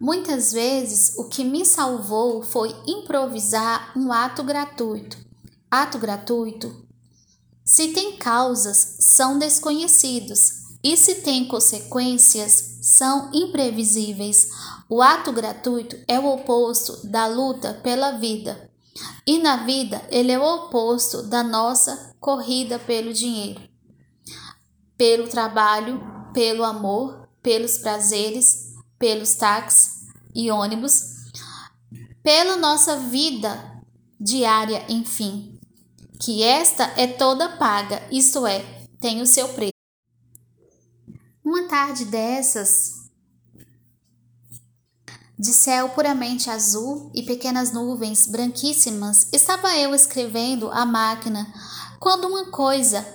Muitas vezes o que me salvou foi improvisar um ato gratuito. Ato gratuito se tem causas, são desconhecidos, e se tem consequências, são imprevisíveis. O ato gratuito é o oposto da luta pela vida. E na vida, ele é o oposto da nossa corrida pelo dinheiro, pelo trabalho, pelo amor, pelos prazeres, pelos táxis e ônibus, pela nossa vida diária, enfim que esta é toda paga, isto é, tem o seu preço. Uma tarde dessas, de céu puramente azul e pequenas nuvens branquíssimas, estava eu escrevendo a máquina quando uma coisa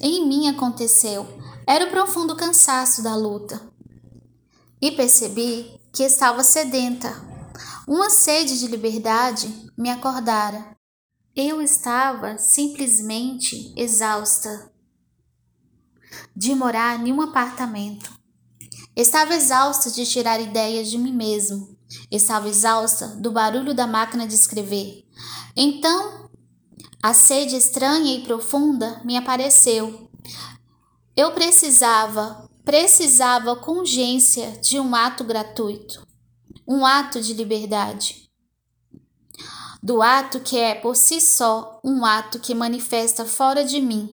em mim aconteceu. Era o profundo cansaço da luta. E percebi que estava sedenta. Uma sede de liberdade me acordara. Eu estava simplesmente exausta de morar em um apartamento. Estava exausta de tirar ideias de mim mesmo. Estava exausta do barulho da máquina de escrever. Então, a sede estranha e profunda me apareceu. Eu precisava, precisava com urgência de um ato gratuito, um ato de liberdade do ato que é por si só um ato que manifesta fora de mim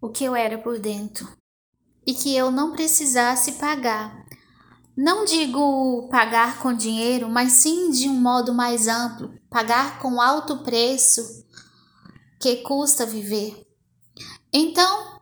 o que eu era por dentro e que eu não precisasse pagar. Não digo pagar com dinheiro, mas sim de um modo mais amplo, pagar com alto preço que custa viver. Então,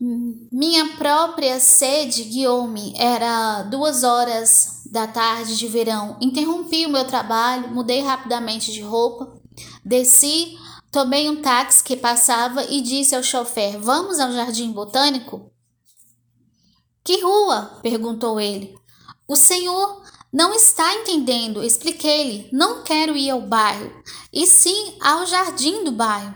minha própria sede guiou-me. Era duas horas da tarde de verão, interrompi o meu trabalho, mudei rapidamente de roupa, desci, tomei um táxi que passava e disse ao chofer: Vamos ao Jardim Botânico? Que rua? perguntou ele. O senhor não está entendendo, expliquei-lhe. Não quero ir ao bairro, e sim ao jardim do bairro.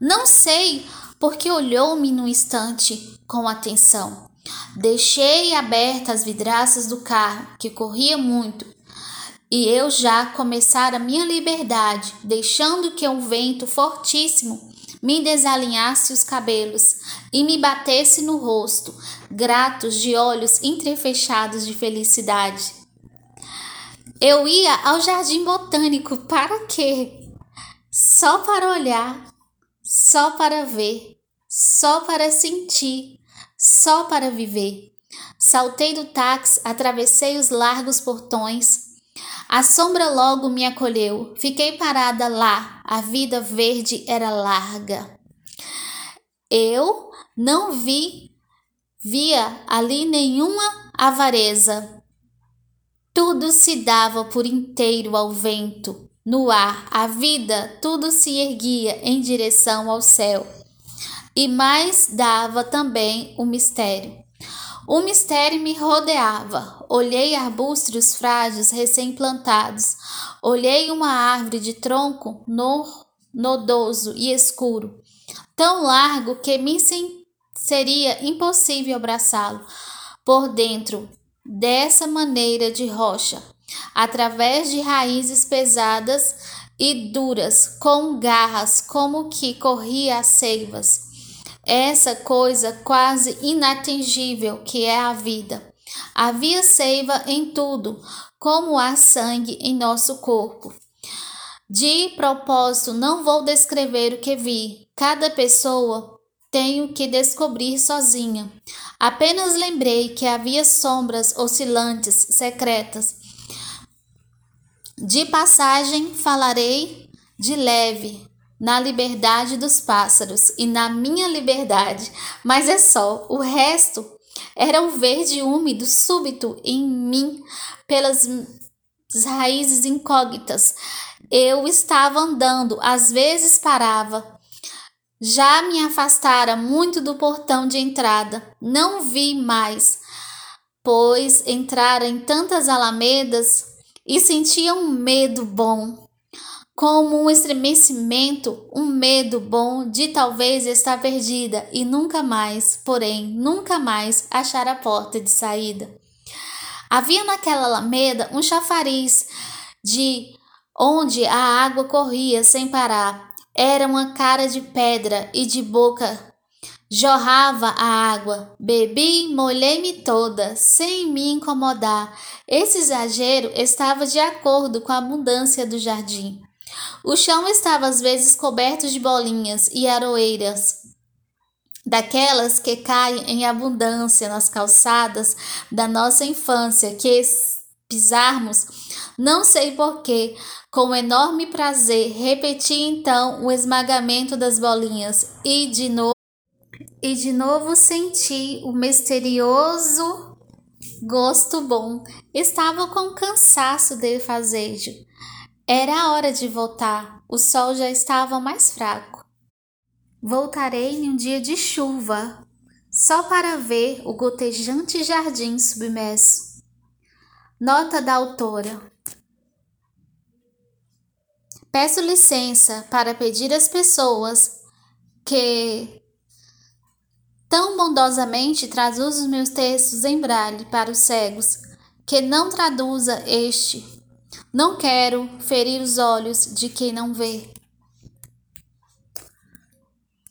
Não sei porque olhou-me num instante com atenção. Deixei abertas as vidraças do carro, que corria muito, e eu já começara minha liberdade, deixando que um vento fortíssimo me desalinhasse os cabelos e me batesse no rosto, gratos de olhos entrefechados de felicidade. Eu ia ao jardim botânico para quê? Só para olhar, só para ver, só para sentir, só para viver. Saltei do táxi, atravessei os largos portões. A sombra logo me acolheu. Fiquei parada lá. A vida verde era larga. Eu não vi, via ali nenhuma avareza. Tudo se dava por inteiro ao vento, no ar, a vida, tudo se erguia em direção ao céu e mais dava também o mistério. O mistério me rodeava. Olhei arbustos frágeis recém-plantados. Olhei uma árvore de tronco nodoso e escuro, tão largo que me seria impossível abraçá-lo por dentro dessa maneira de rocha, através de raízes pesadas e duras, com garras como que corria as seivas essa coisa quase inatingível que é a vida. Havia seiva em tudo, como há sangue em nosso corpo. De propósito, não vou descrever o que vi. Cada pessoa tenho que descobrir sozinha. Apenas lembrei que havia sombras oscilantes, secretas. De passagem falarei de leve, na liberdade dos pássaros e na minha liberdade, mas é só, o resto era um verde úmido súbito em mim pelas raízes incógnitas. Eu estava andando, às vezes parava. Já me afastara muito do portão de entrada. Não vi mais, pois entrara em tantas alamedas e sentia um medo bom como um estremecimento, um medo bom de talvez estar perdida e nunca mais, porém, nunca mais achar a porta de saída. Havia naquela alameda um chafariz de onde a água corria sem parar. Era uma cara de pedra e de boca jorrava a água. Bebi, molhei-me toda, sem me incomodar. Esse exagero estava de acordo com a abundância do jardim. O chão estava às vezes coberto de bolinhas e aroeiras, daquelas que caem em abundância nas calçadas da nossa infância, que pisarmos, não sei porquê, com enorme prazer, repeti então o esmagamento das bolinhas e de novo e de novo senti o misterioso gosto bom. Estava com cansaço de fazejo. Era a hora de voltar. O sol já estava mais fraco. Voltarei em um dia de chuva, só para ver o gotejante jardim submerso. Nota da autora. Peço licença para pedir às pessoas que tão bondosamente traduz os meus textos em braille para os cegos, que não traduza este não quero ferir os olhos de quem não vê.